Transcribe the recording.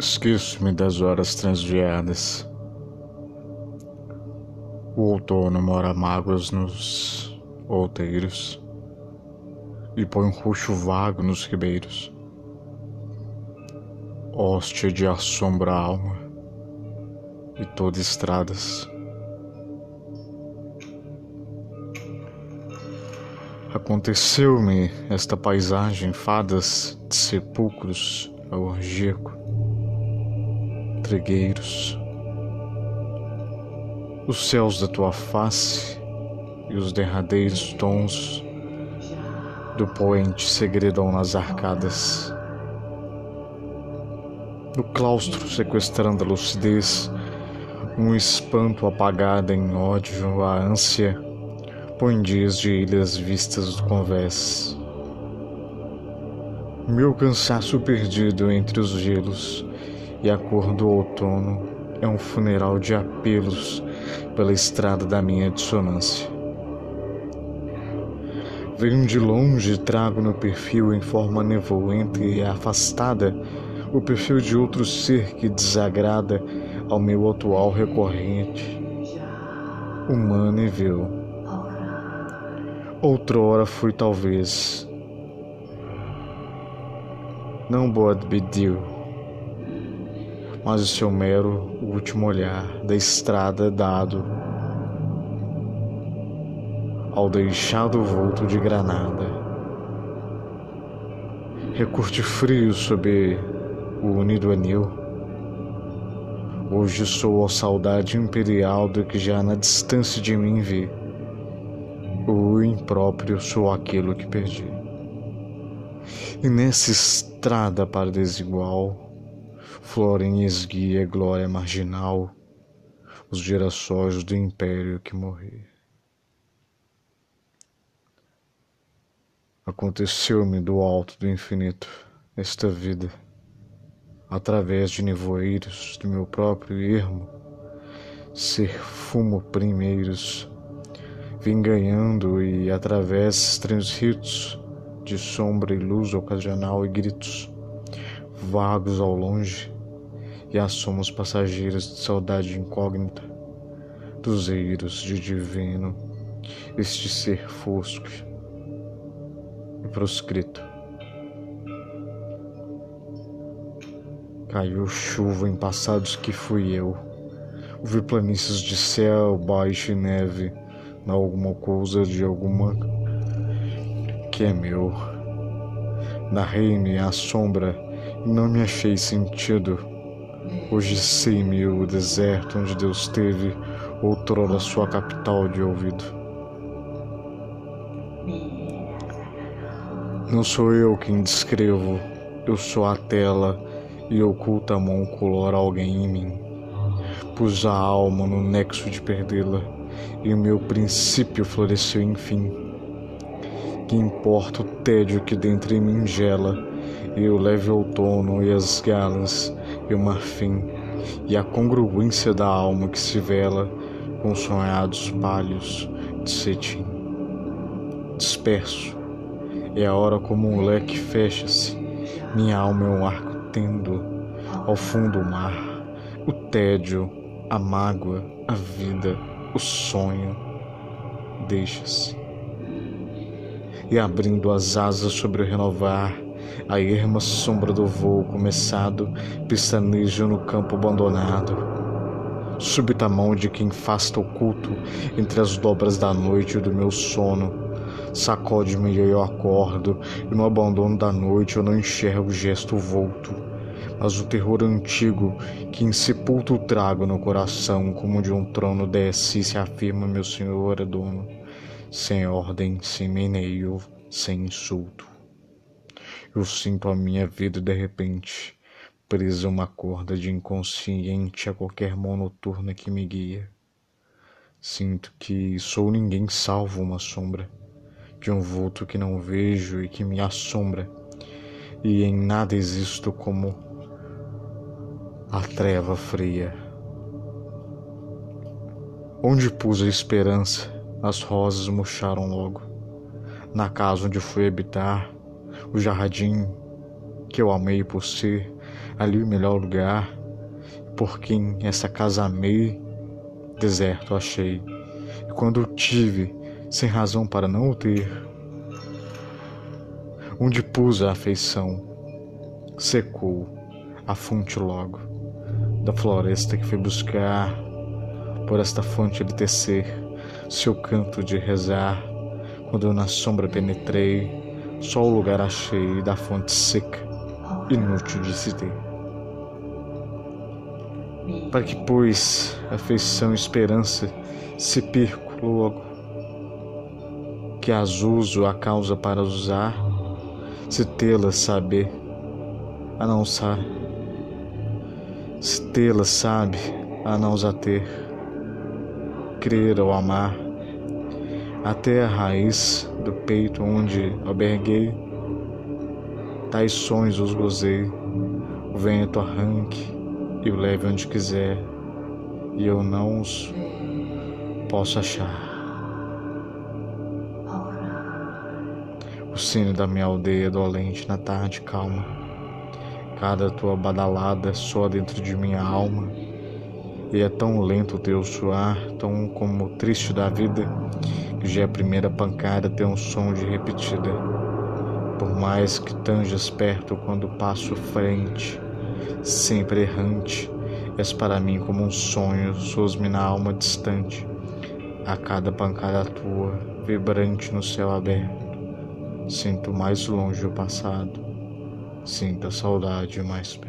Esqueço-me das horas transviadas. O outono mora mágoas nos outeiros e põe um roxo vago nos ribeiros. Hóstia de assombra a alma e todas estradas. Aconteceu-me esta paisagem, fadas de sepulcros orgíaco trigueiros, os céus da tua face e os derradeiros tons do poente segredam nas arcadas. No claustro sequestrando a lucidez, um espanto apagado em ódio, a ânsia, põe dias de ilhas vistas do convés. Meu cansaço perdido entre os gelos e a cor do outono é um funeral de apelos pela estrada da minha dissonância. Venho de longe e trago no perfil em forma nevoenta e afastada o perfil de outro ser que desagrada ao meu atual recorrente, humano e vil. Outrora fui talvez, não Bod Bedil mas o seu mero último olhar da estrada dado ao deixado vulto de granada. Recurte frio sob o unido anil. Hoje sou a saudade imperial do que já na distância de mim vi. O impróprio sou aquilo que perdi. E nessa estrada para desigual, Florem esguia glória marginal, os girassóis do império que morri. Aconteceu-me do alto do infinito esta vida, através de nevoeiros do meu próprio ermo, ser fumo primeiros, vim ganhando e através estranhos ritos de sombra e luz ocasional e gritos vagos ao longe e assomos passageiros de saudade incógnita, dos eiros de divino, este ser fosco e proscrito. Caiu chuva em passados que fui eu. Ouvi planícies de céu baixo e neve, na alguma coisa de alguma que é meu. Narrei-me a sombra e não me achei sentido Hoje sei-me o deserto onde Deus teve outrora sua capital de ouvido. Não sou eu quem descrevo, eu sou a tela e oculta a mão color alguém em mim. Pus a alma no nexo de perdê-la e o meu princípio floresceu enfim. Que importa o tédio que dentro em mim gela e o leve outono e as galas e o marfim, e a congruência da alma que se vela com sonhados palhos de cetim. Disperso, é a hora como um leque fecha-se, minha alma é um arco tendo ao fundo do mar, o tédio, a mágoa, a vida, o sonho, deixa-se. E abrindo as asas sobre o renovar, a erma sombra do voo começado pestaneja no campo abandonado. Súbita mão de quem fasta oculto entre as dobras da noite e do meu sono. Sacode-me e eu acordo, e no abandono da noite eu não enxergo o gesto volto, mas o terror antigo que em sepulto trago no coração, como de um trono desce e se afirma meu senhor é dono, sem ordem, sem meneio, sem insulto. Eu sinto a minha vida de repente presa a uma corda de inconsciente a qualquer mão noturna que me guia. Sinto que sou ninguém salvo uma sombra de um vulto que não vejo e que me assombra, e em nada existo como a treva fria. Onde pus a esperança, as rosas murcharam logo. Na casa onde fui habitar, o jardim que eu amei por ser ali o melhor lugar, por quem essa casa amei, deserto achei. E quando tive, sem razão para não o ter, onde pus a afeição, secou a fonte logo, da floresta que fui buscar, por esta fonte de tecer, seu canto de rezar, quando eu na sombra penetrei, só o lugar achei da fonte seca, inútil de se ter. Para que, pois, afeição e esperança se perco logo, que as uso a causa para usar, se tê-las saber, a não sa se tê-las sabe, a não a ter, crer ou amar, até a raiz do peito onde alberguei, tais sonhos os gozei, o vento arranque e o leve onde quiser, e eu não os posso achar. O sino da minha aldeia dolente na tarde calma, cada tua badalada soa dentro de minha alma, e é tão lento o teu suar, tão como o triste da vida, já é a primeira pancada tem um som de repetida. Por mais que tanjas perto quando passo frente, sempre errante, és para mim como um sonho, soas-me na alma distante, a cada pancada tua, vibrante no céu aberto. Sinto mais longe o passado, sinto a saudade mais perto.